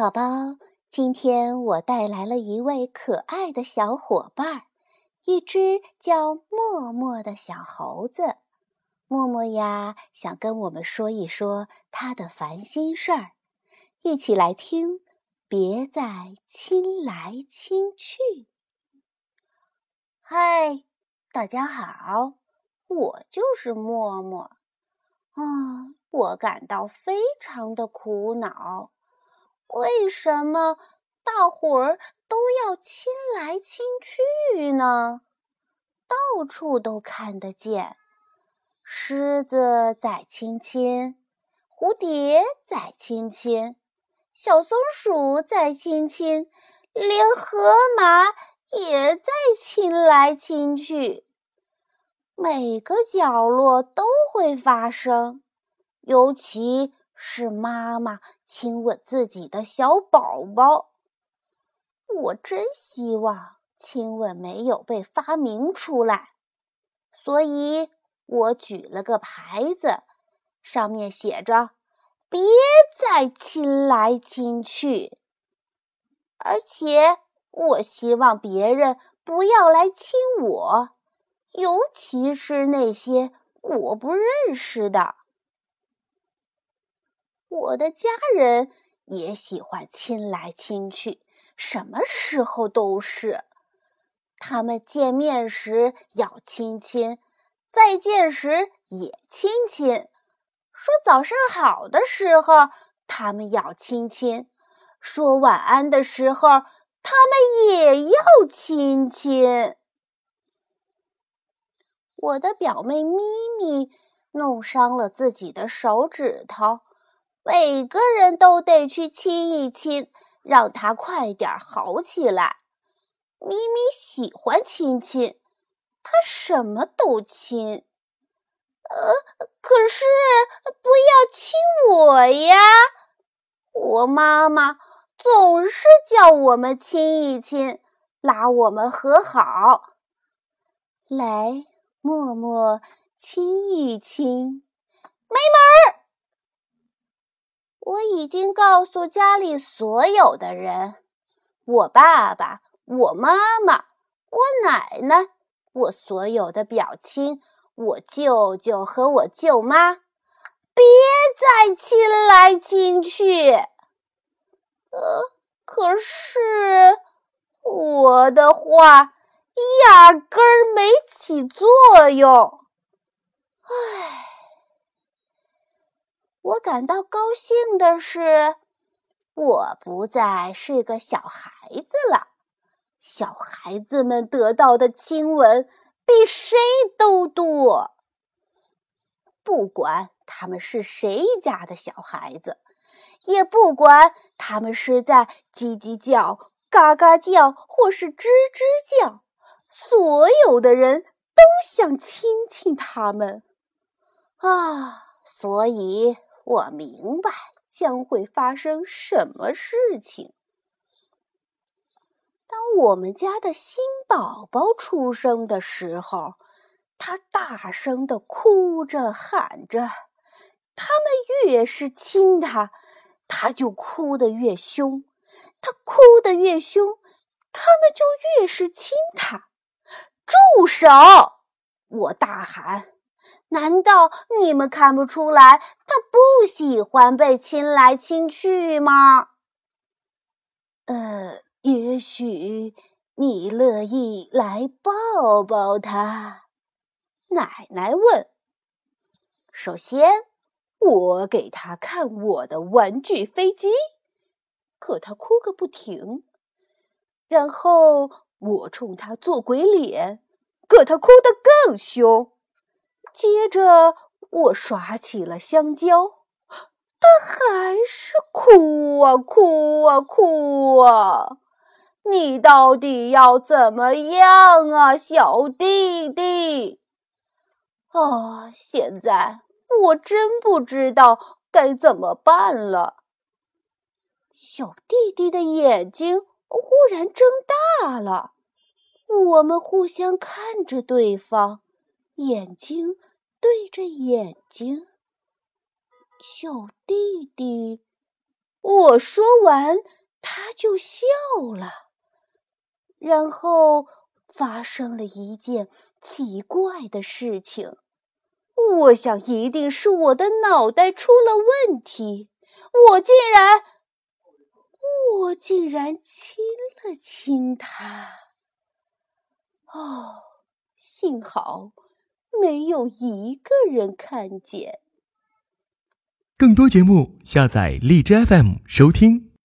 宝宝，今天我带来了一位可爱的小伙伴儿，一只叫默默的小猴子。默默呀，想跟我们说一说他的烦心事儿，一起来听。别再亲来亲去。嗨，大家好，我就是默默。啊，我感到非常的苦恼。为什么大伙儿都要亲来亲去呢？到处都看得见，狮子在亲亲，蝴蝶在亲亲，小松鼠在亲亲，连河马也在亲来亲去。每个角落都会发生，尤其。是妈妈亲吻自己的小宝宝。我真希望亲吻没有被发明出来，所以我举了个牌子，上面写着“别再亲来亲去”。而且我希望别人不要来亲我，尤其是那些我不认识的。我的家人也喜欢亲来亲去，什么时候都是。他们见面时要亲亲，再见时也亲亲。说早上好的时候，他们要亲亲；说晚安的时候，他们也要亲亲。我的表妹咪咪弄伤了自己的手指头。每个人都得去亲一亲，让他快点好起来。咪咪喜欢亲亲，他什么都亲。呃，可是不要亲我呀！我妈妈总是叫我们亲一亲，拉我们和好。来，默默亲一亲，没门儿。我已经告诉家里所有的人，我爸爸、我妈妈、我奶奶、我所有的表亲、我舅舅和我舅妈，别再亲来亲去。呃，可是我的话压根儿没起作用。唉。感到高兴的是，我不再是个小孩子了。小孩子们得到的亲吻比谁都多。不管他们是谁家的小孩子，也不管他们是在叽叽叫、嘎嘎叫，或是吱吱叫，所有的人都想亲亲他们。啊，所以。我明白将会发生什么事情。当我们家的新宝宝出生的时候，他大声的哭着喊着，他们越是亲他，他就哭得越凶；他哭得越凶，他们就越是亲他。住手！我大喊。难道你们看不出来他不喜欢被亲来亲去吗？呃，也许你乐意来抱抱他。奶奶问。首先，我给他看我的玩具飞机，可他哭个不停。然后我冲他做鬼脸，可他哭得更凶。接着，我耍起了香蕉，他还是哭啊哭啊哭啊！你到底要怎么样啊，小弟弟？啊，现在我真不知道该怎么办了。小弟弟的眼睛忽然睁大了，我们互相看着对方。眼睛对着眼睛，小弟弟我说完，他就笑了。然后发生了一件奇怪的事情。我想，一定是我的脑袋出了问题。我竟然，我竟然亲了亲他。哦，幸好没有一个人看见。更多节目，下载荔枝 FM 收听。